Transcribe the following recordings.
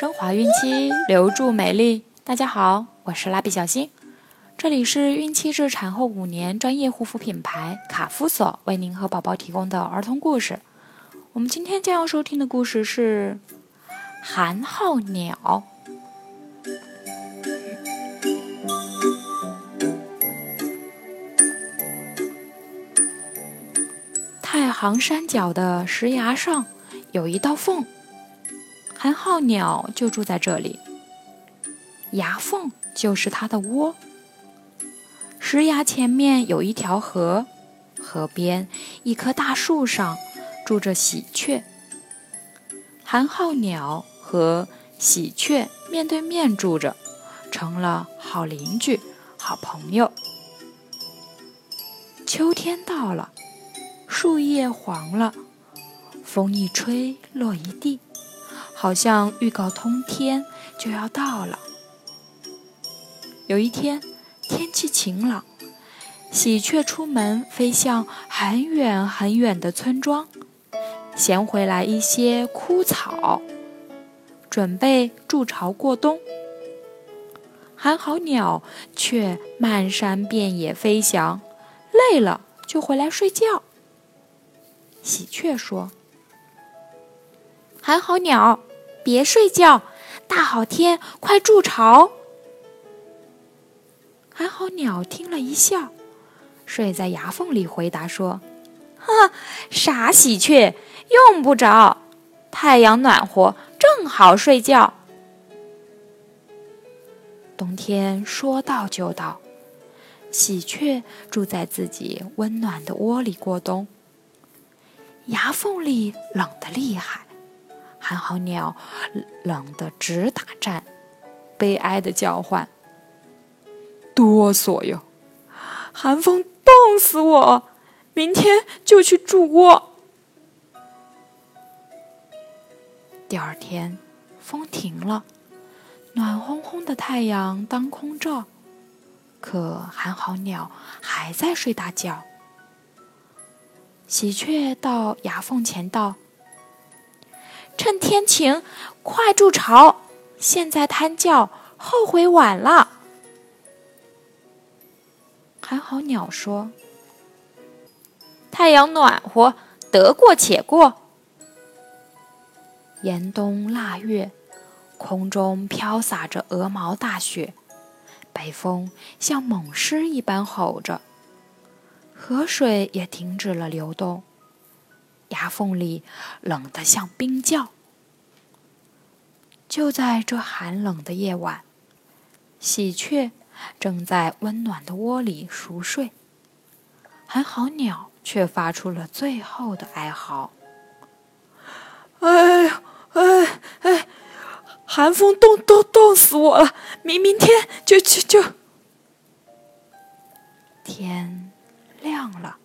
升华孕期，留住美丽。大家好，我是蜡笔小新，这里是孕期至产后五年专业护肤品牌卡夫索为您和宝宝提供的儿童故事。我们今天将要收听的故事是《寒号鸟》。太行山脚的石崖上有一道缝，寒号鸟就住在这里。崖缝就是它的窝。石崖前面有一条河，河边一棵大树上住着喜鹊。寒号鸟和喜鹊面对面住着，成了好邻居、好朋友。秋天到了。树叶黄了，风一吹落一地，好像预告通天就要到了。有一天，天气晴朗，喜鹊出门飞向很远很远的村庄，衔回来一些枯草，准备筑巢过冬。寒号鸟却漫山遍野飞翔，累了就回来睡觉。喜鹊说：“寒号鸟，别睡觉，大好天，快筑巢。”寒号鸟听了一笑，睡在牙缝里，回答说：“哈，傻喜鹊，用不着，太阳暖和，正好睡觉。”冬天说到就到，喜鹊住在自己温暖的窝里过冬。牙缝里冷得厉害，寒号鸟冷得直打颤，悲哀的叫唤：“哆嗦哟，寒风冻死我！明天就去筑窝。”第二天，风停了，暖烘烘的太阳当空照，可寒号鸟还在睡大觉。喜鹊到崖缝前道：“趁天晴，快筑巢！现在贪觉，后悔晚了。”寒号鸟说：“太阳暖和，得过且过。”严冬腊月，空中飘洒着鹅毛大雪，北风像猛狮一般吼着。河水也停止了流动，崖缝里冷得像冰窖。就在这寒冷的夜晚，喜鹊正在温暖的窝里熟睡，寒号鸟却发出了最后的哀嚎：“哎呀，哎哎，寒风冻冻冻死我了！明明天就就就天。”亮了，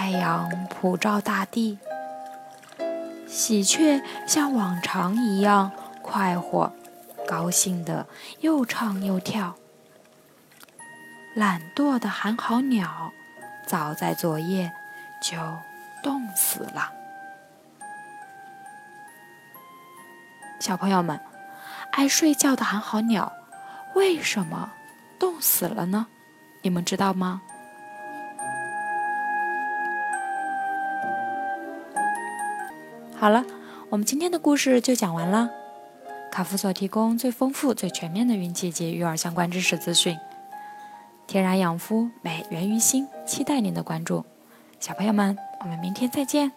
太阳普照大地，喜鹊像往常一样快活、高兴的又唱又跳。懒惰的寒号鸟早在昨夜就冻死了。小朋友们，爱睡觉的寒号鸟为什么冻死了呢？你们知道吗？好了，我们今天的故事就讲完了。卡夫所提供最丰富、最全面的孕期及育儿相关知识资讯，天然养肤，美源于心，期待您的关注。小朋友们，我们明天再见。